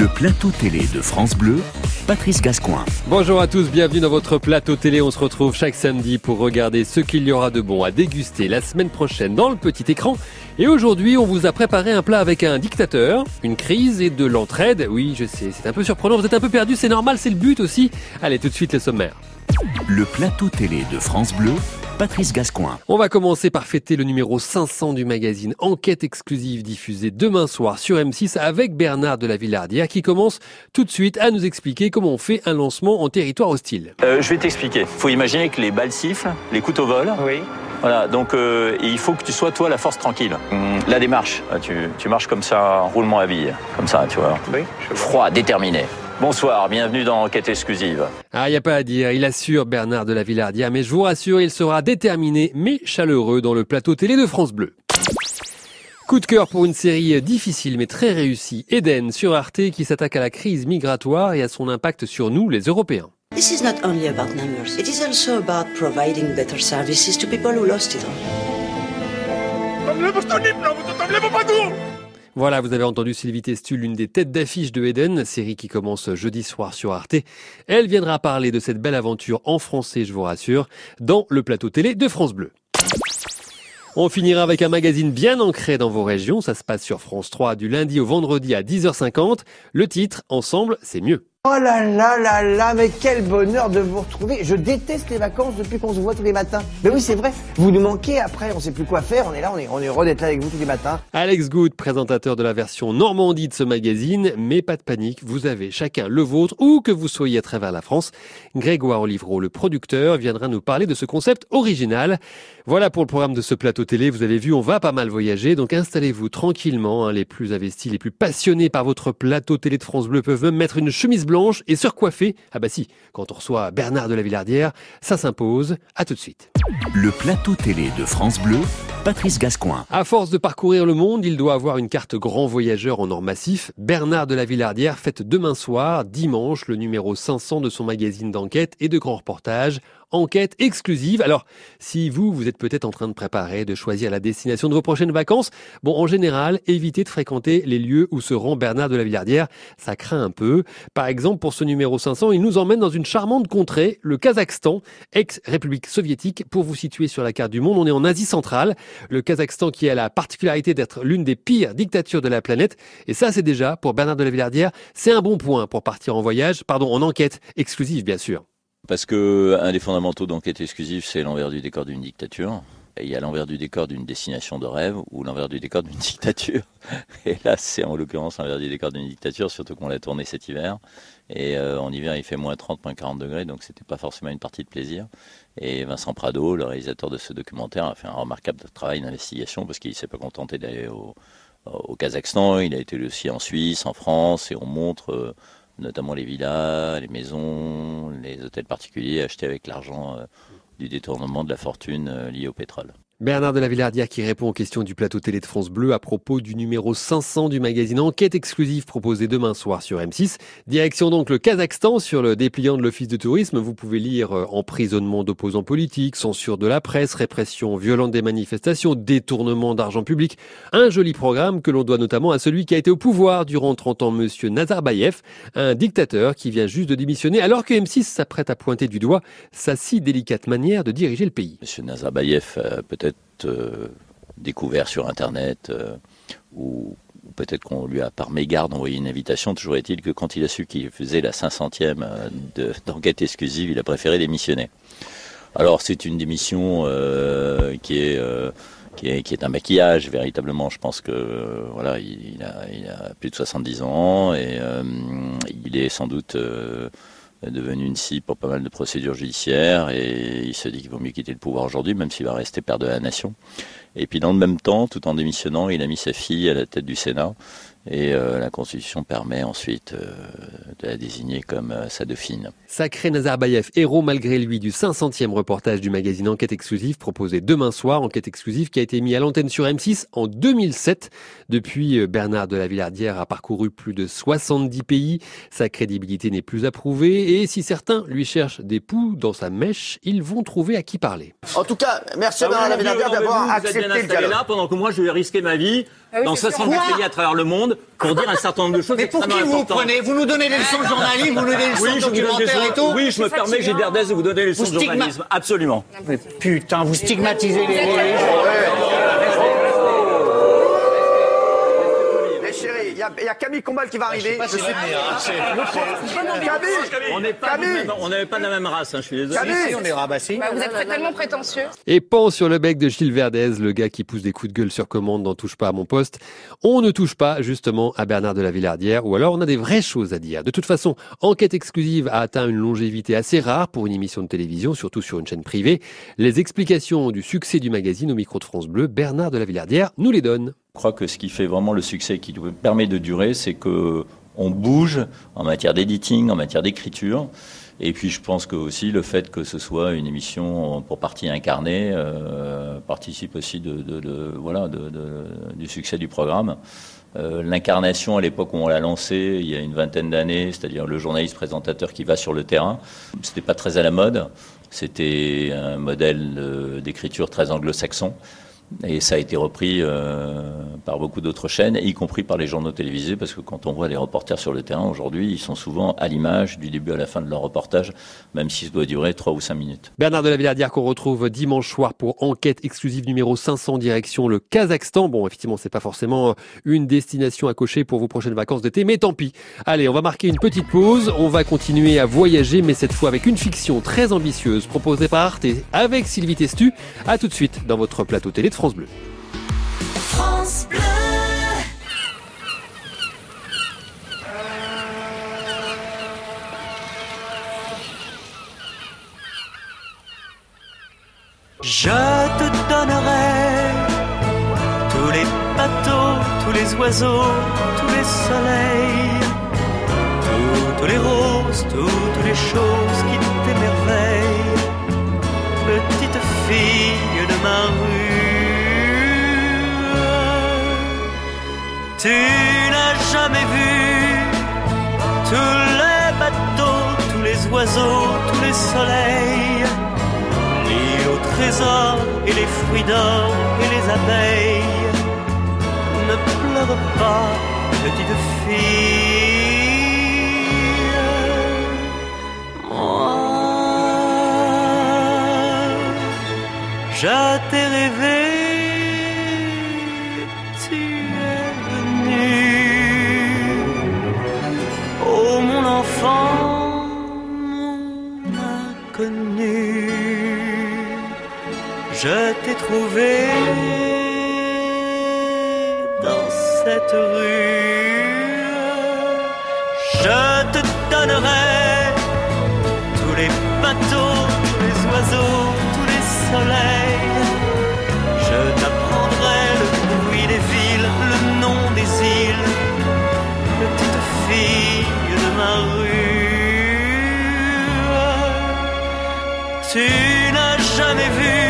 Le plateau télé de France Bleu, Patrice Gascoin. Bonjour à tous, bienvenue dans votre plateau télé. On se retrouve chaque samedi pour regarder ce qu'il y aura de bon à déguster la semaine prochaine dans le petit écran. Et aujourd'hui, on vous a préparé un plat avec un dictateur, une crise et de l'entraide. Oui, je sais, c'est un peu surprenant, vous êtes un peu perdu, c'est normal, c'est le but aussi. Allez, tout de suite le sommaire. Le plateau télé de France Bleu, Patrice Gascoin. On va commencer par fêter le numéro 500 du magazine Enquête exclusive diffusée demain soir sur M6 avec Bernard de la Villardière qui commence tout de suite à nous expliquer comment on fait un lancement en territoire hostile. Euh, je vais t'expliquer. Faut imaginer que les balles sifflent, les couteaux volent. Oui. Voilà, donc euh, il faut que tu sois toi la force tranquille. Hum, La démarche, ah, tu, tu marches comme ça, en roulement à billes, comme ça, tu vois. Oui. je vois. Froid, déterminé. Bonsoir, bienvenue dans Enquête exclusive. Ah, y a pas à dire, il assure Bernard de la Villardière, mais je vous rassure, il sera déterminé mais chaleureux dans le plateau télé de France Bleu. Coup de cœur pour une série difficile mais très réussie, Eden sur Arte qui s'attaque à la crise migratoire et à son impact sur nous les Européens. This is not only about numbers, it is also about providing better services to people who lost it all. Voilà, vous avez entendu Sylvie Testu, l'une des têtes d'affiche de Eden, série qui commence jeudi soir sur Arte. Elle viendra parler de cette belle aventure en français, je vous rassure, dans le plateau télé de France Bleu. On finira avec un magazine bien ancré dans vos régions. Ça se passe sur France 3 du lundi au vendredi à 10h50. Le titre, Ensemble, c'est mieux. Oh là là là là, mais quel bonheur de vous retrouver. Je déteste les vacances depuis qu'on se voit tous les matins. Mais oui, c'est vrai. Vous nous manquez après, on sait plus quoi faire. On est là, on est, on est heureux d'être là avec vous tous les matins. Alex Good, présentateur de la version Normandie de ce magazine, mais pas de panique, vous avez chacun le vôtre, où que vous soyez à travers la France. Grégoire Olivreau, le producteur, viendra nous parler de ce concept original. Voilà pour le programme de ce plateau télé. Vous avez vu, on va pas mal voyager, donc installez-vous tranquillement. hein. Les plus investis, les plus passionnés par votre plateau télé de France Bleu peuvent même mettre une chemise blanche et surcoiffer. Ah bah si, quand on reçoit Bernard de la Villardière, ça s'impose. À tout de suite. Le plateau télé de France Bleu, Patrice Gascoin. À force de parcourir le monde, il doit avoir une carte grand voyageur en or massif. Bernard de la Villardière fête demain soir, dimanche, le numéro 500 de son magazine d'enquête et de grands reportages. Enquête exclusive. Alors, si vous, vous êtes peut-être en train de préparer, de choisir la destination de vos prochaines vacances, bon, en général, évitez de fréquenter les lieux où se rend Bernard de la Villardière. Ça craint un peu. Par exemple, pour ce numéro 500, il nous emmène dans une charmante contrée, le Kazakhstan, ex-république soviétique. Pour vous situer sur la carte du monde, on est en Asie centrale. Le Kazakhstan qui a la particularité d'être l'une des pires dictatures de la planète. Et ça, c'est déjà, pour Bernard de la Villardière, c'est un bon point pour partir en voyage, pardon, en enquête exclusive, bien sûr. Parce que un des fondamentaux d'Enquête exclusive, c'est l'envers du décor d'une dictature. Il y a l'envers du décor d'une destination de rêve ou l'envers du décor d'une dictature. Et là, c'est en l'occurrence l'envers du décor d'une dictature, surtout qu'on l'a tourné cet hiver. Et euh, en hiver, il fait moins 30, moins 40 degrés, donc c'était pas forcément une partie de plaisir. Et Vincent Prado, le réalisateur de ce documentaire, a fait un remarquable travail d'investigation parce qu'il s'est pas contenté d'aller au, au Kazakhstan, il a été aussi en Suisse, en France, et on montre euh, notamment les villas, les maisons, les hôtels particuliers achetés avec l'argent euh, du détournement de la fortune euh, liée au pétrole. Bernard de la Villardière qui répond aux questions du plateau télé de France Bleu à propos du numéro 500 du magazine Enquête exclusive proposé demain soir sur M6. Direction donc le Kazakhstan sur le dépliant de l'Office de tourisme. Vous pouvez lire euh, emprisonnement d'opposants politiques, censure de la presse, répression violente des manifestations, détournement d'argent public. Un joli programme que l'on doit notamment à celui qui a été au pouvoir durant 30 ans, monsieur Nazarbayev, un dictateur qui vient juste de démissionner alors que M6 s'apprête à pointer du doigt sa si délicate manière de diriger le pays. Monsieur Nazarbayev a euh, découvert sur Internet euh, ou peut-être qu'on lui a par mégarde envoyé une invitation. Toujours est-il que quand il a su qu'il faisait la 500e euh, de- d'enquête exclusive, il a préféré démissionner. Alors c'est une démission qui est qui est, qui est un maquillage véritablement. Je pense que voilà, il, a, plus de 70 ans et il est sans doute devenu une cible pour pas mal de procédures judiciaires et il se dit qu'il vaut mieux quitter le pouvoir aujourd'hui, même s'il va rester père de la nation. Et puis dans le même temps, tout en démissionnant, il a mis sa fille à la tête du Sénat. Et euh, la Constitution permet ensuite euh, de la désigner comme euh, sa dauphine. Sacré Nazarbayev, héros malgré lui du 500e reportage du magazine Enquête exclusive proposé demain soir, Enquête exclusive qui a été mis à l'antenne sur M6 en 2007. Depuis, euh, Bernard de la Villardière a parcouru plus de 70 pays. Sa crédibilité n'est plus approuvée et si certains lui cherchent des poux dans sa mèche, ils vont trouver à qui parler. En tout cas, merci Bernard Lavillardière d'avoir accepté le dialogue. là pendant que moi je vais risquer ma vie dans 70 pays à travers le monde pour dire un certain nombre de choses Mais pour qui vous vous prenez Vous nous donnez des leçons de journalisme, vous nous donnez des leçons oui, de je vous donne des documentaire et tout Oui, je me permets, j'ai de vous donner les leçons de journalisme. Absolument. Mais putain, vous stigmatisez les, les- les gens. Mais chérie, il y, a- Camille Combal qui va arriver. Je sais- Camille On n'est pas, Camille on de la même race, hein, je suis désolé. Camille On est rabassés. Bah, vous êtes tellement prétentieux. Et pan sur le bec de Gilles Verdez, le gars qui pousse des coups de gueule sur commande n'en touche pas à mon poste. On ne touche pas justement à Bernard de la Villardière ou alors on a des vraies choses à dire. De toute façon, Enquête exclusive a atteint une longévité assez rare pour une émission de télévision, surtout sur une chaîne privée. Les explications du succès du magazine au micro de France Bleu, Bernard de la Villardière nous les donne. Je crois que ce qui fait vraiment le succès, qui permet de durer, c'est que on bouge en matière d'editing, en matière d'écriture. Et puis je pense que aussi le fait que ce soit une émission pour partie incarnée euh, participe aussi de, voilà du succès du programme. Euh, L'incarnation à l'époque où on l'a lancé, il y a une vingtaine d'années, c'est-à-dire le journaliste présentateur qui va sur le terrain, c'était pas très à la mode. C'était un modèle euh, d'écriture très anglo-saxon. Et ça a été repris euh, par beaucoup d'autres chaînes, y compris par les journaux télévisés, parce que quand on voit les reporters sur le terrain aujourd'hui, ils sont souvent à l'image du début à la fin de leur reportage, même si ça doit durer trois ou cinq minutes. Bernard de la Villardière qu'on retrouve dimanche soir pour enquête exclusive numéro 500 direction le Kazakhstan. Bon, effectivement, c'est pas forcément une destination à cocher pour vos prochaines vacances d'été, mais tant pis. Allez, on va marquer une petite pause. On va continuer à voyager, mais cette fois avec une fiction très ambitieuse proposée par Arte avec Sylvie Testu. À tout de suite dans votre plateau télé France Bleu. France Bleu. Je te donnerai tous les bateaux, tous les oiseaux, tous les soleils, toutes les roses, toutes les choses qui t'émerveillent, petite fille de ma rue. Tu n'as jamais vu tous les bateaux, tous les oiseaux, tous les soleils ni au trésor et les fruits d'or et les abeilles. Ne pleure pas, petite fille. Moi, je t'ai rêvé, de ma rue. Tu n'as jamais vu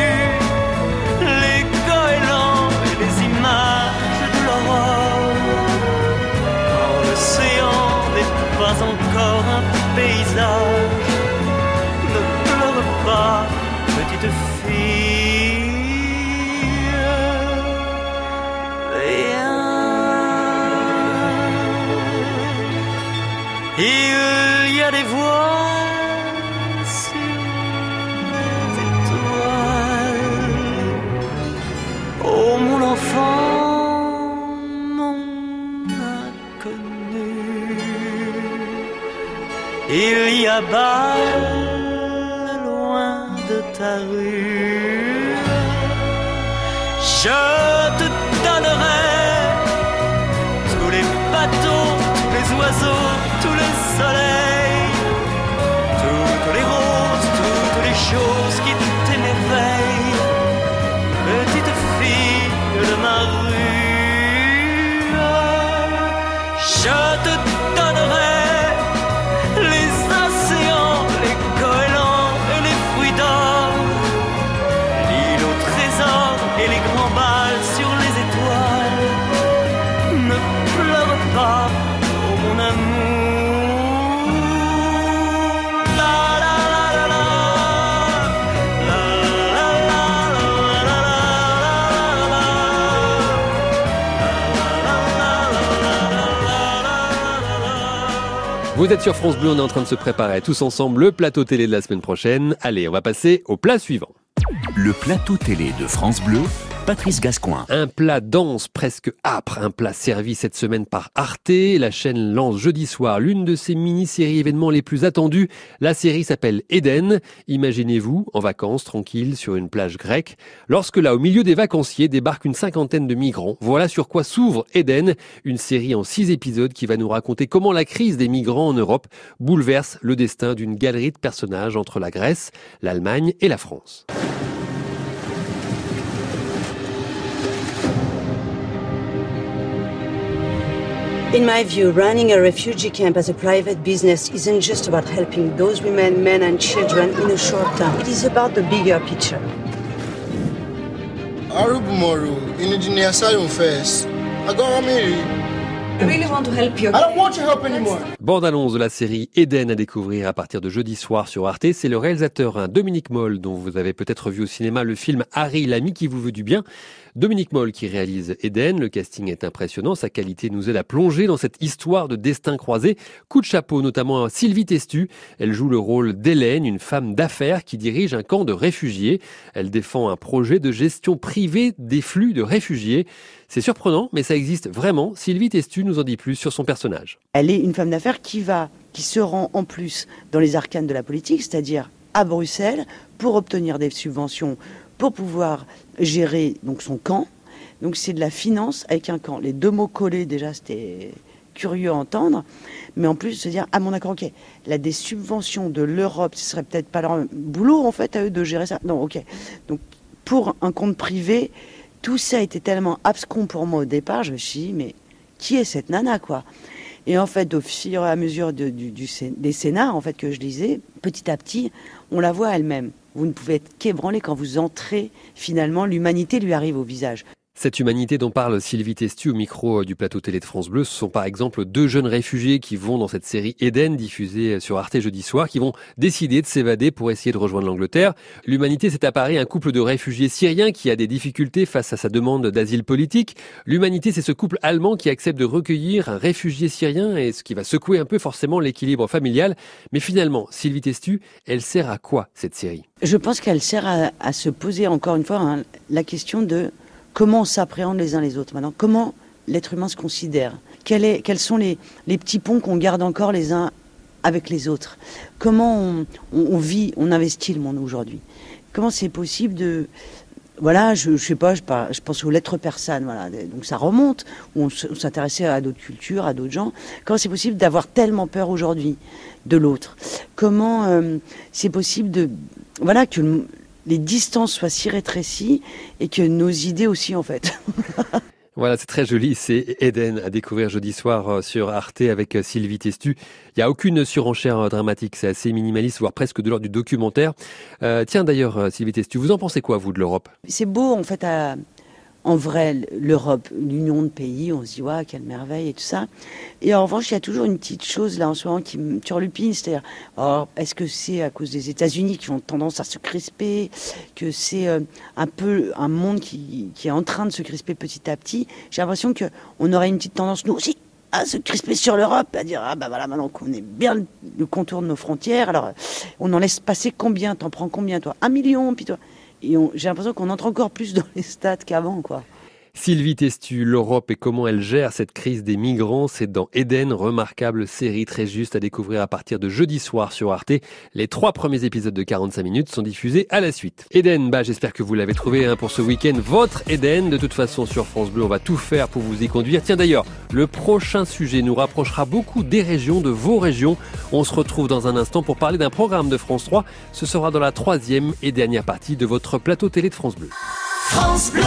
Loin de ta rue. Je te donnerai tous les bateaux, tous les oiseaux, tous les soleils, Vous êtes sur France Bleu, on est en train de se préparer tous ensemble le plateau télé de la semaine prochaine. Allez, on va passer au plat suivant. Le plateau télé de France Bleu, Un plat dense, presque âpre, un plat servi cette semaine par Arte. La chaîne lance jeudi soir l'une de ses mini-séries événements les plus attendus. La série s'appelle Eden. Imaginez-vous, en vacances, tranquille, sur une plage grecque. Lorsque là, au milieu des vacanciers, débarque une cinquantaine de migrants. Voilà sur quoi s'ouvre Eden, une série en six épisodes qui va nous raconter comment la crise des migrants en Europe bouleverse le destin d'une galerie de personnages entre la Grèce, l'Allemagne et la France. In my view, running a refugee camp as a private business isn't just about helping those women, men, and children in a short term. It is about the bigger picture. Arubumoro, in the asylum first. I got me. I really want to help you. I don't want your help anymore. Bande annonce de la série Eden à découvrir à partir de jeudi soir sur Arte. C'est le réalisateur hein, Dominique Moll, dont vous avez peut-être vu au cinéma le film Harry, l'ami qui vous veut du bien. Dominique Moll qui réalise Eden. Le casting est impressionnant. Sa qualité nous aide à plonger dans cette histoire de destin croisé. Coup de chapeau notamment à Sylvie Testu. Elle joue le rôle d'Hélène, une femme d'affaires qui dirige un camp de réfugiés. Elle défend un projet de gestion privée des flux de réfugiés. C'est surprenant, mais ça existe vraiment. Sylvie Testu nous en dit plus sur son personnage. Elle est une femme d'affaires qui va, qui se rend en plus dans les arcanes de la politique, c'est-à-dire à Bruxelles, pour obtenir des subventions, pour pouvoir gérer donc son camp. Donc c'est de la finance avec un camp. Les deux mots collés déjà, c'était curieux à entendre, mais en plus se dire ah mon d'accord ok, là des subventions de l'Europe, ce serait peut-être pas leur boulot en fait à eux de gérer ça. Non ok, donc pour un compte privé, tout ça était tellement abscon pour moi au départ, je me suis dit mais qui est cette nana quoi? Et en fait, au fur et à mesure des scénars en fait, que je lisais, petit à petit, on la voit elle-même. Vous ne pouvez être qu'ébranlé quand vous entrez, finalement, l'humanité lui arrive au visage. Cette humanité dont parle Sylvie Testu au micro du plateau télé de France Bleu, ce sont par exemple deux jeunes réfugiés qui vont dans cette série Eden diffusée sur Arte jeudi soir, qui vont décider de s'évader pour essayer de rejoindre l'Angleterre. L'humanité, c'est à Paris un couple de réfugiés syriens qui a des difficultés face à sa demande d'asile politique. L'humanité, c'est ce couple allemand qui accepte de recueillir un réfugié syrien et ce qui va secouer un peu forcément l'équilibre familial. Mais finalement, Sylvie Testu, elle sert à quoi cette série? Je pense qu'elle sert à, à, se poser encore une fois hein, la question de comment on s'appréhende les uns les autres maintenant, comment l'être humain se considère, quels sont les, petits ponts qu'on garde encore les uns avec les autres, comment on, vit, on investit le monde aujourd'hui, comment c'est possible de... Voilà, je, je sais pas, je, pense aux lettres persanes, voilà, donc ça remonte, on s'intéressait à d'autres cultures, à d'autres gens. Comment c'est possible d'avoir tellement peur aujourd'hui de l'autre? Comment euh, c'est possible de, voilà, que les distances soient si rétrécies et que nos idées aussi en fait. Voilà, c'est très joli. C'est Eden à découvrir jeudi soir sur Arte avec Sylvie Testu. Il n'y a aucune surenchère dramatique. C'est assez minimaliste, voire presque de l'ordre du documentaire. Euh, tiens, d'ailleurs, Sylvie Testu, vous en pensez quoi, vous, de l'Europe? C'est beau, en fait, à, en vrai, l'Europe, l'union de pays, on se dit, ouais, quelle merveille et tout ça. Et en revanche, il y a toujours une petite chose là en ce moment qui me turlupine, c'est-à-dire, oh, est-ce que c'est à cause des États-Unis qui ont tendance à se crisper, que c'est euh, un peu un monde qui, est en train de se crisper petit à petit? J'ai l'impression qu'on aurait une petite tendance, nous aussi, à se crisper sur l'Europe, à dire, ah bah voilà, maintenant qu'on est bien le contour de nos frontières, alors on en laisse passer combien? T'en prends combien, toi? Un million, puis toi? Et j'ai l'impression qu'on entre encore plus dans les stades qu'avant, quoi. Sylvie Testu, l'Europe et comment elle gère cette crise des migrants, c'est dans Eden, remarquable série très juste à découvrir à partir de jeudi soir sur Arte. Les trois premiers épisodes de 45 minutes sont diffusés à la suite. Eden, bah j'espère que vous l'avez trouvé hein, pour ce week-end, votre Eden. De toute façon sur France Bleu, on va tout faire pour vous y conduire. Tiens d'ailleurs, le prochain sujet nous rapprochera beaucoup des régions, de vos régions. On se retrouve dans un instant pour parler d'un programme de France 3. Ce sera dans la troisième et dernière partie de votre plateau télé de France Bleu. France Bleu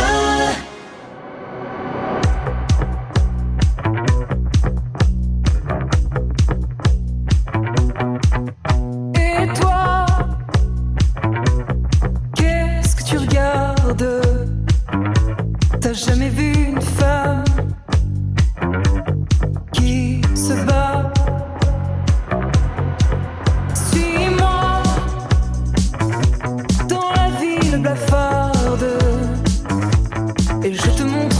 me blafarde. Et je te montre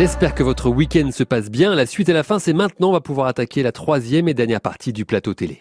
J'espère que votre week-end se passe bien. La suite et la fin, c'est maintenant. On va pouvoir attaquer la troisième et dernière partie du plateau télé.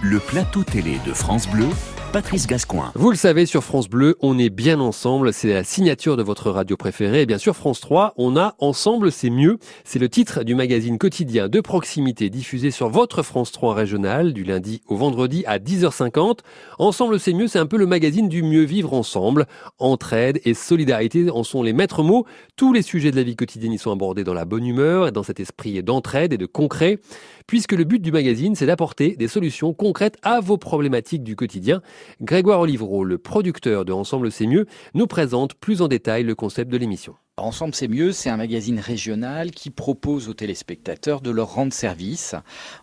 Le plateau télé de France Bleu, Patrice Gascoin. Vous le savez, sur France Bleu, on est bien ensemble. C'est la signature de votre radio préférée. Et bien sûr, France 3, on a Ensemble, c'est mieux. C'est le titre du magazine quotidien de proximité diffusé sur votre France 3 régional du lundi au vendredi à 10h50. Ensemble, c'est mieux. C'est un peu le magazine du mieux vivre ensemble. Entraide et solidarité en sont les maîtres mots. Tous les sujets de la vie quotidienne y sont abordés dans la bonne humeur et dans cet esprit d'entraide et de concret puisque le but du magazine, c'est d'apporter des solutions concrètes à vos problématiques du quotidien. Grégoire Olivreau, le producteur de Ensemble c'est mieux, nous présente plus en détail le concept de l'émission. Ensemble c'est mieux, c'est un magazine régional qui propose aux téléspectateurs de leur rendre service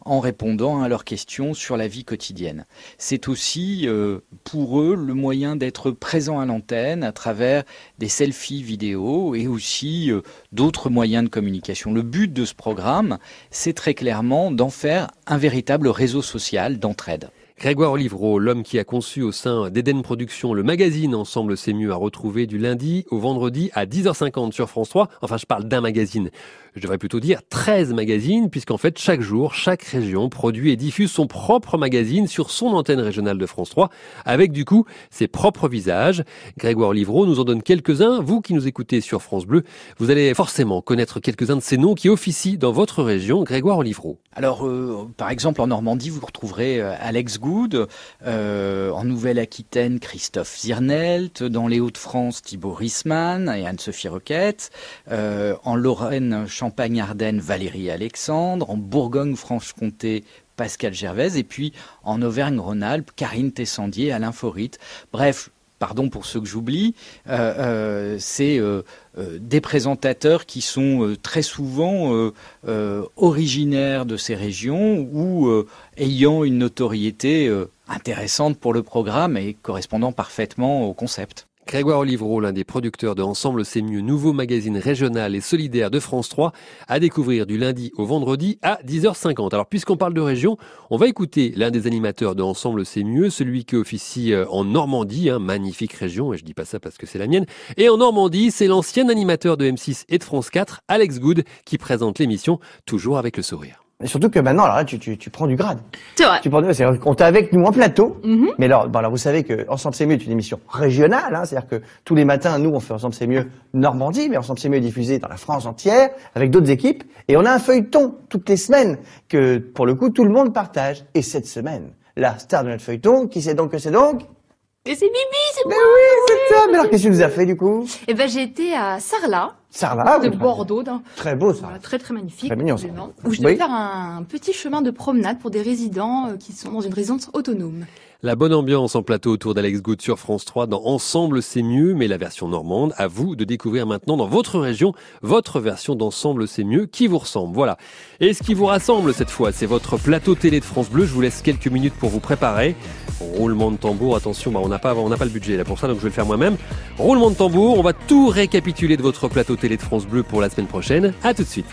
en répondant à leurs questions sur la vie quotidienne. C'est aussi euh, pour eux le moyen d'être présent à l'antenne à travers des selfies vidéo et aussi euh, d'autres moyens de communication. Le but de ce programme, c'est très clairement d'en faire un véritable réseau social d'entraide. Grégoire Olivreau, l'homme qui a conçu au sein d'Eden Productions le magazine Ensemble c'est mieux à retrouver du lundi au vendredi à 10h50 sur France 3. Enfin, je parle d'un magazine. Je devrais plutôt dire 13 magazines, puisqu'en fait, chaque jour, chaque région produit et diffuse son propre magazine sur son antenne régionale de France 3, avec du coup ses propres visages. Grégoire Olivreau nous en donne quelques-uns. Vous qui nous écoutez sur France Bleu, vous allez forcément connaître quelques-uns de ces noms qui officient dans votre région. Grégoire Olivreau. Alors, euh, par exemple, en Normandie, vous retrouverez euh, Alex Good, euh, en Nouvelle-Aquitaine, Christophe Zirnelt, dans les Hauts-de-France, Thibaut Rissmann et Anne-Sophie Roquette, en Lorraine, Champagne-Ardenne, Valérie Alexandre, en Bourgogne-Franche-Comté, Pascal Gervais, et puis en Auvergne-Rhône-Alpes, Karine Tessandier, Alain Forit. Bref, pardon pour ceux que j'oublie, euh, euh, c'est euh, des présentateurs qui sont très souvent originaires de ces régions ou ayant une notoriété intéressante pour le programme et correspondant parfaitement au concept. Grégoire Olivreau, l'un des producteurs de Ensemble c'est mieux, nouveau magazine régional et solidaire de France 3, à découvrir du lundi au vendredi à 10h50. Alors puisqu'on parle de région, on va écouter l'un des animateurs de Ensemble c'est mieux, celui qui officie euh, en Normandie, hein, magnifique région, et je dis pas ça parce que c'est la mienne. Et en Normandie, c'est l'ancien animateur de M6 et de France 4, Alex Good, qui présente l'émission, toujours avec le sourire. Et surtout que maintenant, alors là, tu, tu, tu prends du grade. C'est vrai. Tu prends du, c'est on est avec nous en plateau. Mhm. Mais alors, bon, alors, vous savez que Ensemble c'est mieux est une émission régionale, hein, c'est-à-dire que tous les matins, nous, on fait Ensemble c'est mieux Normandie, mais Ensemble c'est mieux est diffusé dans la France entière avec d'autres équipes. Et on a un feuilleton toutes les semaines que, pour le coup, tout le monde partage. Et cette semaine, la star de notre feuilleton, qui c'est donc que c'est donc? Et c'est Bibi, c'est Mais moi oui, c'est ça. Mais alors, qu'est-ce que tu nous as fait du coup? Eh ben, j'ai été à Sarlat, Sarlat, de Bordeaux, d'un- Très beau ça. voilà, très très magnifique, Très mignon, ça. où je devais Oui. faire un petit chemin de promenade pour des résidents euh, qui sont dans une résidence autonome. La bonne ambiance en plateau autour d'Alex Good sur France 3 dans Ensemble c'est mieux, mais la version normande, à vous de découvrir maintenant dans votre région votre version d'Ensemble c'est mieux qui vous ressemble. Voilà. Et ce qui vous rassemble cette fois, c'est votre plateau télé de France Bleu. Je vous laisse quelques minutes pour vous préparer. Roulement de tambour, attention, bah on n'a pas, le budget là pour ça, donc je vais le faire moi-même. Roulement de tambour, on va tout récapituler de votre plateau télé de France Bleu pour la semaine prochaine. À tout de suite.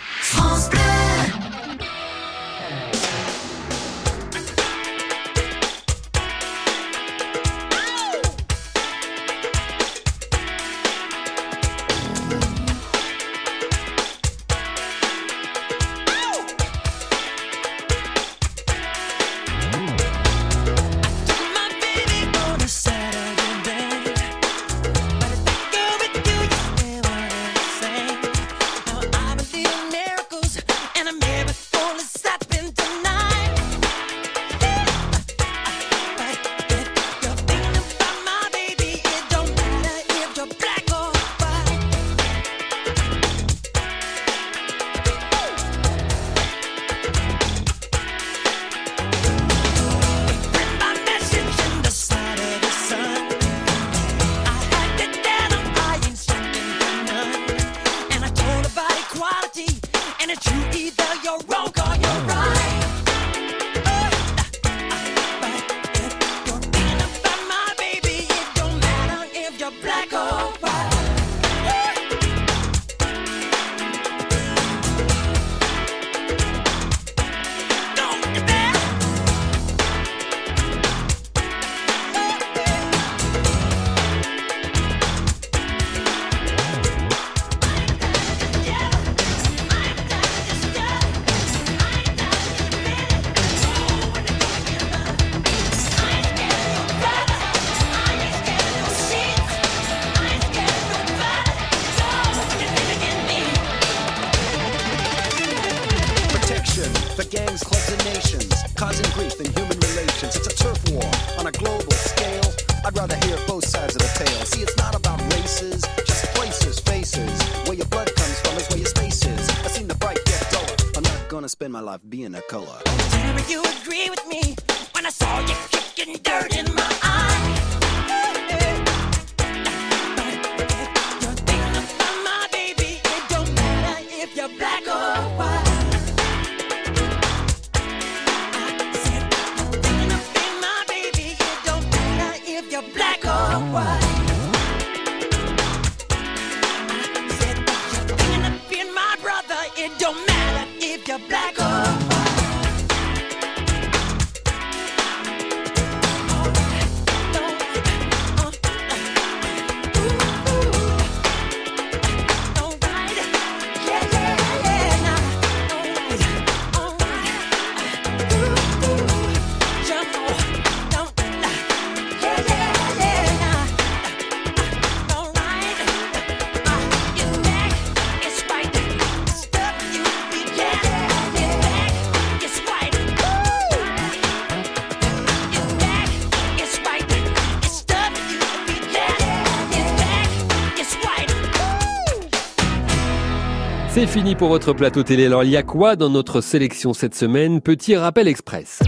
C'est fini pour votre plateau télé. Alors, il y a quoi dans notre sélection cette semaine? Petit rappel express.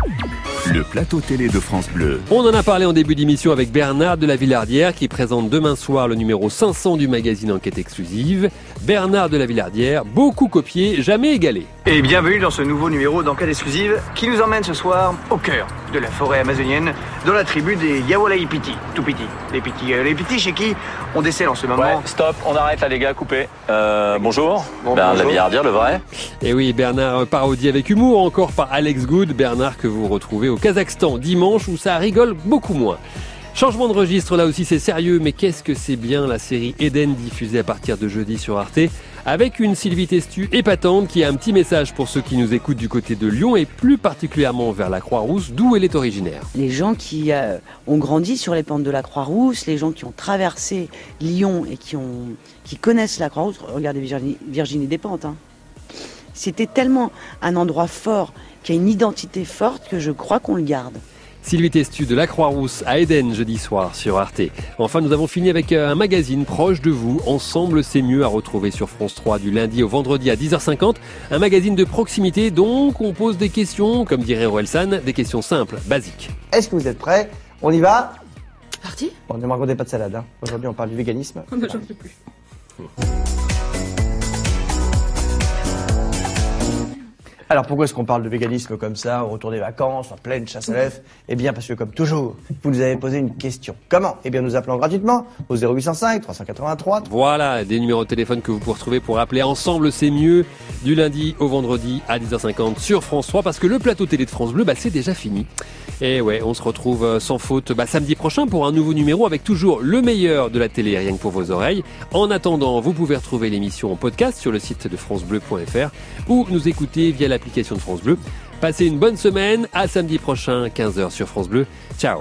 Le plateau télé de France Bleu. On en a parlé en début d'émission avec Bernard de la Villardière qui présente demain soir le numéro 500 du magazine Enquête exclusive. Bernard de la Villardière, beaucoup copié, jamais égalé. Et bienvenue dans ce nouveau numéro d'enquête exclusive qui nous emmène ce soir au cœur de la forêt amazonienne, dans la tribu des Yawalaipiti, tout petit. Les petits Yawalaipiti chez qui on décèle en ce moment. Ouais, stop, on arrête là les gars, coupez. Euh, bonjour. Bon, Bernard de la bonjour. Villardière, le vrai Et oui, Bernard parodie avec humour encore par Alex Good, Bernard que vous retrouvez au Kazakhstan dimanche où ça rigole beaucoup moins. Changement de registre, là aussi c'est sérieux, mais qu'est-ce que c'est bien la série Eden diffusée à partir de jeudi sur Arte, avec une Sylvie Testu épatante qui a un petit message pour ceux qui nous écoutent du côté de Lyon et plus particulièrement vers la Croix-Rousse, d'où elle est originaire. Les gens qui euh, ont grandi sur les pentes de la Croix-Rousse, les gens qui ont traversé Lyon et qui, ont, qui connaissent la Croix-Rousse, regardez Virginie, Virginie Despentes. hein. C'était tellement un endroit fort, qui a une identité forte, que je crois qu'on le garde. Sylvie Testu de la Croix-Rousse à Eden jeudi soir sur Arte. Enfin, nous avons fini avec euh, un magazine proche de vous. Ensemble, c'est mieux à retrouver sur France 3 du lundi au vendredi à 10h50. Un magazine de proximité, donc on pose des questions, comme dirait Orelsan, des questions simples, basiques. Est-ce que vous êtes prêts? On y va? Parti Bon, ne me racontez pas de salade. hein. Aujourd'hui, on parle du véganisme. Oh, bah, J'en peux plus. Alors pourquoi est-ce qu'on parle de véganisme comme ça, au retour des vacances, en pleine chasse à l'œuf? Eh bien parce que comme toujours, vous nous avez posé une question. Comment? Eh bien nous appelons gratuitement au 0805 383 Voilà, des numéros de téléphone que vous pouvez retrouver pour appeler ensemble, c'est mieux, du lundi au vendredi à 10h50 sur France 3, parce que le plateau télé de France Bleu, bah, c'est déjà fini. Et ouais, on se retrouve euh, sans faute bah, samedi prochain pour un nouveau numéro avec toujours le meilleur de la télé, rien que pour vos oreilles. En attendant, vous pouvez retrouver l'émission en podcast sur le site de francebleu.fr ou nous écouter via l'application de France Bleu. Passez une bonne semaine, à samedi prochain, 15h sur France Bleu. Ciao